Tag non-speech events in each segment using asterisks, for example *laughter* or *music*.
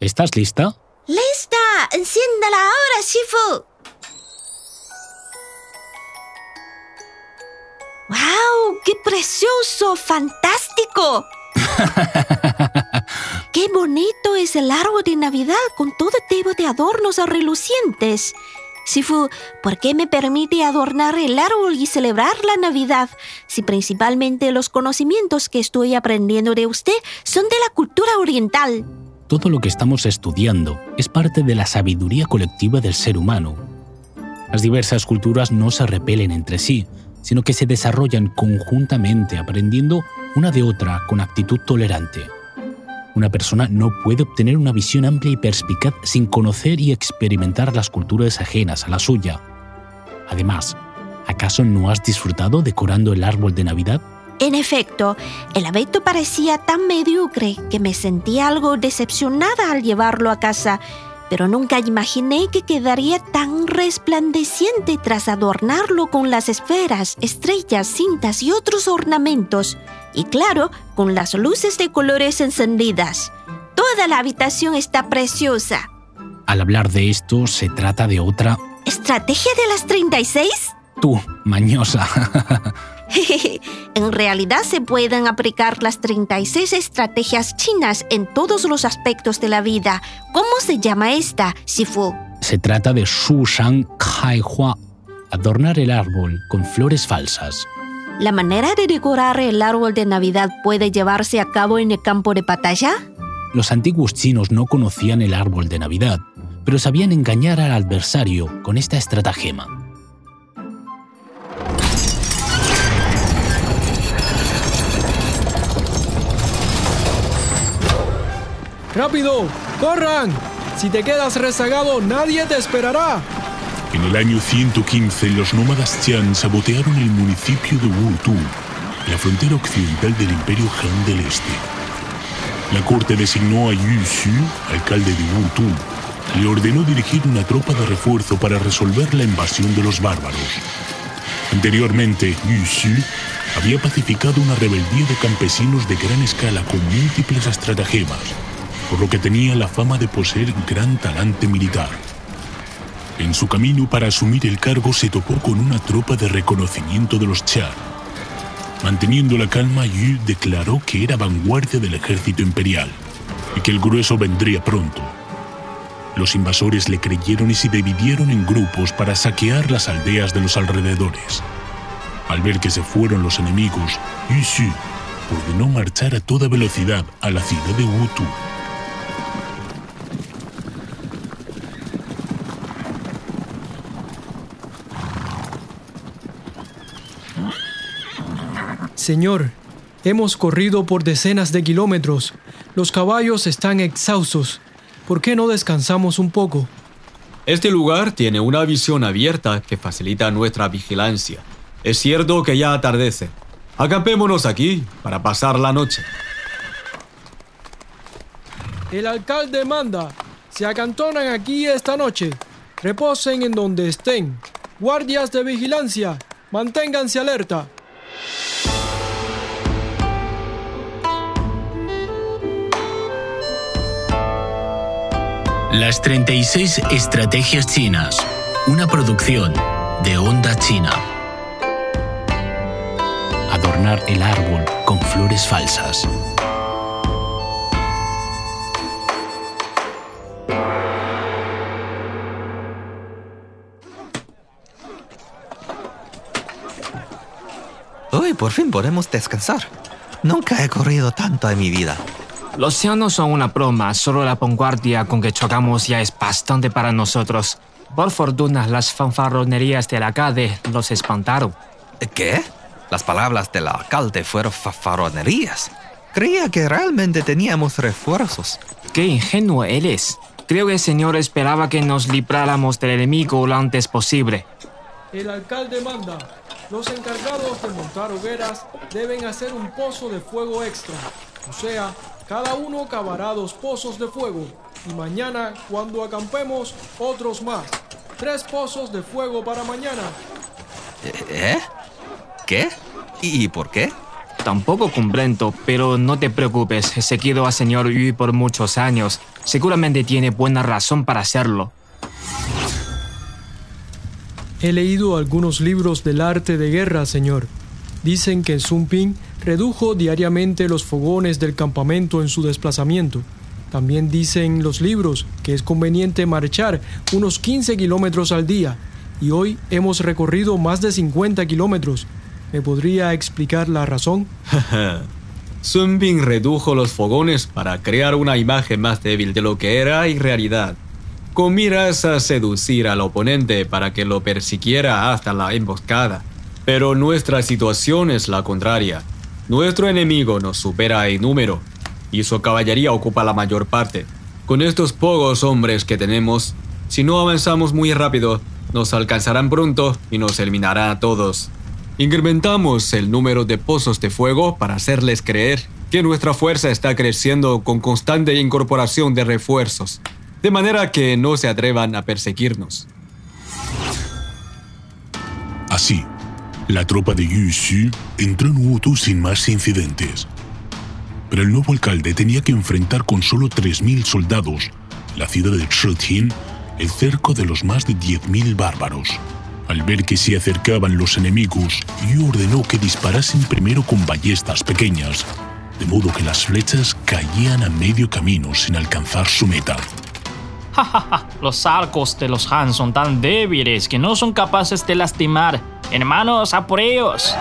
¿Estás lista? ¡Lista! ¡Enciéndala ahora, Shifu! ¡Wow! ¡Qué precioso! ¡Fantástico! *laughs* ¡Qué bonito es el árbol de Navidad con todo tipo de adornos relucientes! Sifu, ¿por qué me permite adornar el árbol y celebrar la Navidad si principalmente los conocimientos que estoy aprendiendo de usted son de la cultura oriental? Todo lo que estamos estudiando es parte de la sabiduría colectiva del ser humano. Las diversas culturas no se repelen entre sí, sino que se desarrollan conjuntamente aprendiendo una de otra con actitud tolerante. Una persona no puede obtener una visión amplia y perspicaz sin conocer y experimentar las culturas ajenas a la suya. Además, ¿acaso no has disfrutado decorando el árbol de Navidad? En efecto, el abeto parecía tan mediocre que me sentí algo decepcionada al llevarlo a casa pero nunca imaginé que quedaría tan resplandeciente tras adornarlo con las esferas, estrellas, cintas y otros ornamentos, y claro, con las luces de colores encendidas. Toda la habitación está preciosa. Al hablar de esto, se trata de otra... ¿Estrategia de las 36? Tú, mañosa. *laughs* *laughs* en realidad se pueden aplicar las 36 estrategias chinas en todos los aspectos de la vida. ¿Cómo se llama esta, Shifu? Se trata de Shu Shang Kai Hua, adornar el árbol con flores falsas. ¿La manera de decorar el árbol de Navidad puede llevarse a cabo en el campo de batalla? Los antiguos chinos no conocían el árbol de Navidad, pero sabían engañar al adversario con esta estratagema. ¡Rápido! ¡Corran! Si te quedas rezagado, nadie te esperará. En el año 115, los nómadas Qian sabotearon el municipio de Wutu, la frontera occidental del Imperio Han del Este. La corte designó a Yu Xu, alcalde de Wutu, le ordenó dirigir una tropa de refuerzo para resolver la invasión de los bárbaros. Anteriormente, Yu Xu había pacificado una rebeldía de campesinos de gran escala con múltiples estratagemas por lo que tenía la fama de poseer gran talante militar. En su camino para asumir el cargo se topó con una tropa de reconocimiento de los Char. Manteniendo la calma, Yu declaró que era vanguardia del ejército imperial y que el grueso vendría pronto. Los invasores le creyeron y se dividieron en grupos para saquear las aldeas de los alrededores. Al ver que se fueron los enemigos, Yu Xu ordenó marchar a toda velocidad a la ciudad de Wutu Señor, hemos corrido por decenas de kilómetros. Los caballos están exhaustos. ¿Por qué no descansamos un poco? Este lugar tiene una visión abierta que facilita nuestra vigilancia. Es cierto que ya atardece. Acampémonos aquí para pasar la noche. El alcalde manda. Se acantonan aquí esta noche. Reposen en donde estén. Guardias de vigilancia, manténganse alerta. Las 36 Estrategias Chinas, una producción de Onda China. Adornar el árbol con flores falsas. Hoy por fin podemos descansar. Nunca he corrido tanto en mi vida. Los cianos son una broma, solo la vanguardia con que chocamos ya es bastante para nosotros. Por fortuna, las fanfarronerías del alcalde los espantaron. ¿Qué? Las palabras del alcalde fueron fanfarronerías. Creía que realmente teníamos refuerzos. Qué ingenuo eres. Creo que el señor esperaba que nos libráramos del enemigo lo antes posible. El alcalde manda. Los encargados de montar hogueras deben hacer un pozo de fuego extra. O sea, cada uno cavará dos pozos de fuego y mañana, cuando acampemos, otros más. Tres pozos de fuego para mañana. ¿Eh? ¿Qué? ¿Y por qué? Tampoco cumplento, pero no te preocupes, he seguido al señor Yu por muchos años. Seguramente tiene buena razón para hacerlo. He leído algunos libros del arte de guerra, señor. Dicen que Sun Ping redujo diariamente los fogones del campamento en su desplazamiento. También dicen los libros que es conveniente marchar unos 15 kilómetros al día y hoy hemos recorrido más de 50 kilómetros. ¿Me podría explicar la razón? *laughs* Sun Bin redujo los fogones para crear una imagen más débil de lo que era en realidad, con miras a seducir al oponente para que lo persiguiera hasta la emboscada. Pero nuestra situación es la contraria. Nuestro enemigo nos supera en número y su caballería ocupa la mayor parte. Con estos pocos hombres que tenemos, si no avanzamos muy rápido, nos alcanzarán pronto y nos eliminarán a todos. Incrementamos el número de pozos de fuego para hacerles creer que nuestra fuerza está creciendo con constante incorporación de refuerzos, de manera que no se atrevan a perseguirnos. Así, la tropa de Yu Xu entró en Wutu sin más incidentes. Pero el nuevo alcalde tenía que enfrentar con solo 3.000 soldados la ciudad de Shitin el cerco de los más de 10.000 bárbaros. Al ver que se acercaban los enemigos, Yu ordenó que disparasen primero con ballestas pequeñas, de modo que las flechas caían a medio camino sin alcanzar su meta. *laughs* los arcos de los Han son tan débiles que no son capaces de lastimar. Hermanos, a por ellos.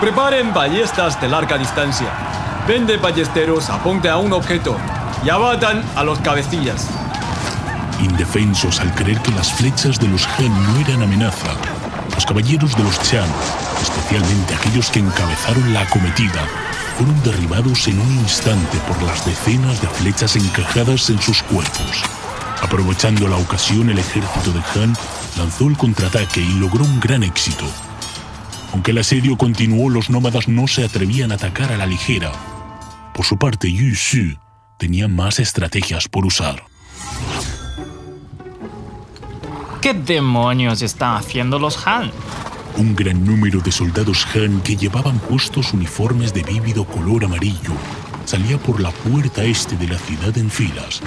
Preparen ballestas de larga distancia. Vende ballesteros, apunte a un objeto y abatan a los cabecillas. Indefensos al creer que las flechas de los Han no eran amenaza, los caballeros de los Chan, especialmente aquellos que encabezaron la acometida, fueron derribados en un instante por las decenas de flechas encajadas en sus cuerpos. Aprovechando la ocasión, el ejército de Han lanzó el contraataque y logró un gran éxito. Aunque el asedio continuó, los nómadas no se atrevían a atacar a la ligera. Por su parte, Yu Xu tenía más estrategias por usar. ¿Qué demonios están haciendo los Han? Un gran número de soldados Han que llevaban puestos uniformes de vívido color amarillo salía por la puerta este de la ciudad en filas.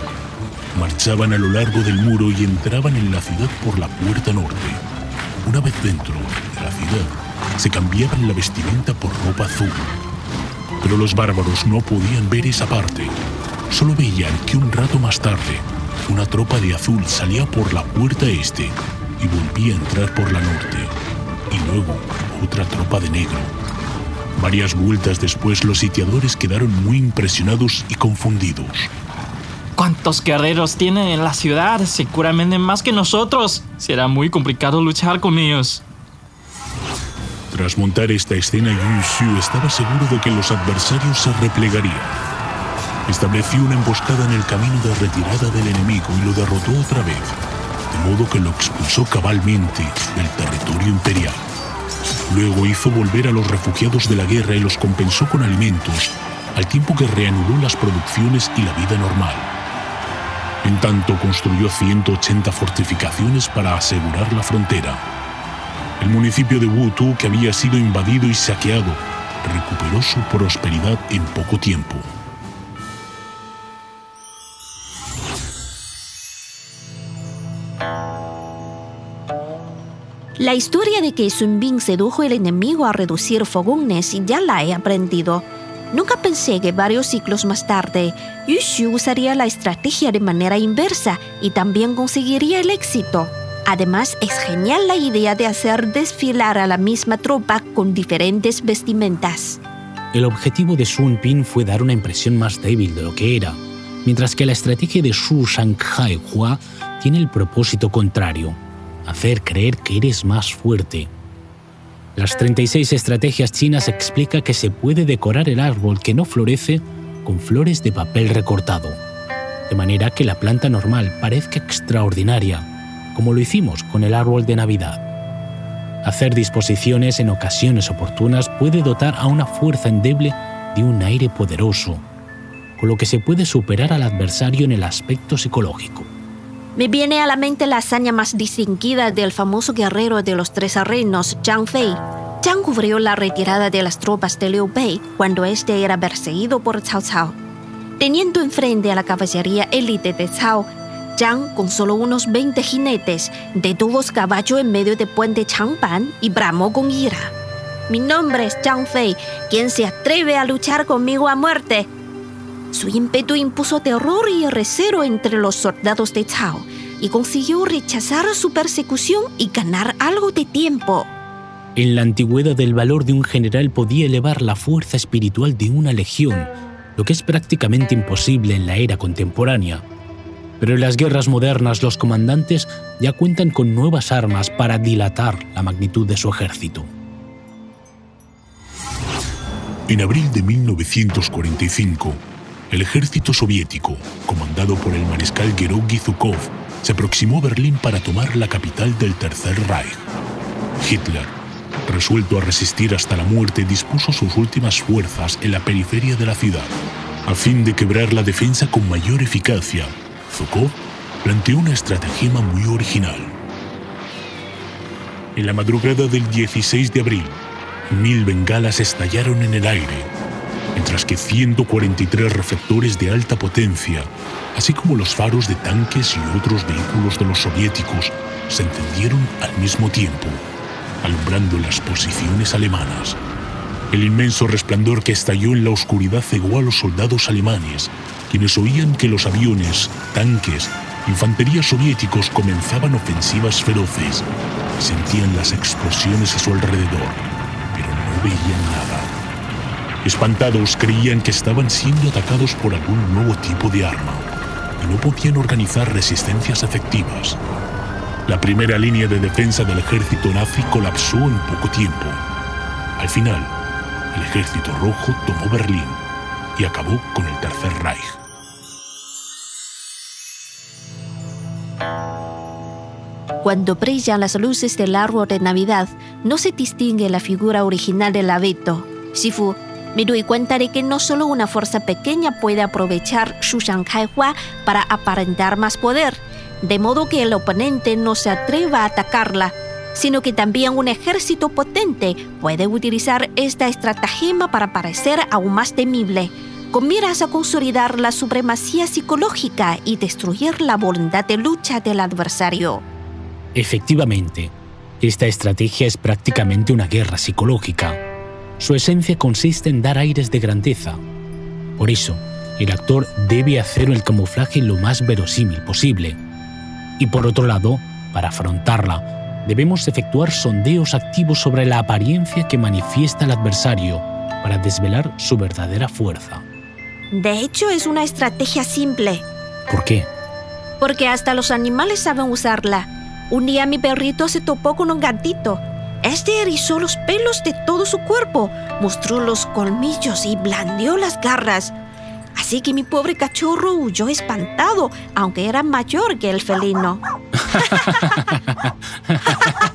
Marchaban a lo largo del muro y entraban en la ciudad por la puerta norte. Una vez dentro de la ciudad, se cambiaban la vestimenta por ropa azul. Pero los bárbaros no podían ver esa parte Solo veían que un rato más tarde, una tropa de azul salía por la puerta este y volvía a entrar por la norte. Y luego otra tropa de negro. Varias vueltas después los sitiadores quedaron muy impresionados y confundidos. ¿Cuántos guerreros tienen en la ciudad? Seguramente más que nosotros. Será muy complicado luchar con ellos. Tras montar esta escena, Yu Xu estaba seguro de que los adversarios se replegarían estableció una emboscada en el camino de retirada del enemigo y lo derrotó otra vez, de modo que lo expulsó cabalmente del territorio imperial. Luego hizo volver a los refugiados de la guerra y los compensó con alimentos, al tiempo que reanudó las producciones y la vida normal. En tanto, construyó 180 fortificaciones para asegurar la frontera. El municipio de Wutu, que había sido invadido y saqueado, recuperó su prosperidad en poco tiempo. La historia de que Sun Bin sedujo al enemigo a reducir fogones ya la he aprendido. Nunca pensé que varios ciclos más tarde, Yu Xu usaría la estrategia de manera inversa y también conseguiría el éxito. Además, es genial la idea de hacer desfilar a la misma tropa con diferentes vestimentas. El objetivo de Sun Bin fue dar una impresión más débil de lo que era, mientras que la estrategia de Su Shanghai Hua tiene el propósito contrario, hacer creer que eres más fuerte. Las 36 estrategias chinas explica que se puede decorar el árbol que no florece con flores de papel recortado, de manera que la planta normal parezca extraordinaria, como lo hicimos con el árbol de Navidad. Hacer disposiciones en ocasiones oportunas puede dotar a una fuerza endeble de un aire poderoso, con lo que se puede superar al adversario en el aspecto psicológico. Me viene a la mente la hazaña más distinguida del famoso guerrero de los tres reinos, Zhang Fei. Zhang cubrió la retirada de las tropas de Liu Bei cuando éste era perseguido por Cao Cao. Teniendo enfrente a la caballería élite de Cao, Zhang, con solo unos 20 jinetes, detuvo su caballo en medio del puente Changpan y bramó con ira. Mi nombre es Zhang Fei. ¿Quién se atreve a luchar conmigo a muerte? Su ímpetu impuso terror y recelo entre los soldados de Cao y consiguió rechazar su persecución y ganar algo de tiempo. En la antigüedad el valor de un general podía elevar la fuerza espiritual de una legión, lo que es prácticamente imposible en la era contemporánea. Pero en las guerras modernas los comandantes ya cuentan con nuevas armas para dilatar la magnitud de su ejército. En abril de 1945, el ejército soviético, comandado por el mariscal Gerogi Zhukov, se aproximó a Berlín para tomar la capital del Tercer Reich. Hitler, resuelto a resistir hasta la muerte, dispuso sus últimas fuerzas en la periferia de la ciudad. A fin de quebrar la defensa con mayor eficacia, Zhukov planteó una estratagema muy original. En la madrugada del 16 de abril, mil bengalas estallaron en el aire, mientras que 143 reflectores de alta potencia, así como los faros de tanques y otros vehículos de los soviéticos, se encendieron al mismo tiempo, alumbrando las posiciones alemanas. El inmenso resplandor que estalló en la oscuridad cegó a los soldados alemanes, quienes oían que los aviones, tanques, infantería soviéticos comenzaban ofensivas feroces. Sentían las explosiones a su alrededor veían nada. Espantados creían que estaban siendo atacados por algún nuevo tipo de arma y no podían organizar resistencias efectivas. La primera línea de defensa del ejército nazi colapsó en poco tiempo. Al final, el ejército rojo tomó Berlín y acabó con el Tercer Reich. Cuando brillan las luces del árbol de Navidad, no se distingue la figura original del abeto. Me doy cuenta de que no solo una fuerza pequeña puede aprovechar su Shanghai Hua para aparentar más poder, de modo que el oponente no se atreva a atacarla, sino que también un ejército potente puede utilizar esta estratagema para parecer aún más temible, con miras a consolidar la supremacía psicológica y destruir la voluntad de lucha del adversario. Efectivamente, esta estrategia es prácticamente una guerra psicológica. Su esencia consiste en dar aires de grandeza. Por eso, el actor debe hacer el camuflaje lo más verosímil posible. Y por otro lado, para afrontarla, debemos efectuar sondeos activos sobre la apariencia que manifiesta el adversario para desvelar su verdadera fuerza. De hecho, es una estrategia simple. ¿Por qué? Porque hasta los animales saben usarla. Un día mi perrito se topó con un gatito. Este erizó los pelos de todo su cuerpo, mostró los colmillos y blandió las garras. Así que mi pobre cachorro huyó espantado, aunque era mayor que el felino. *laughs*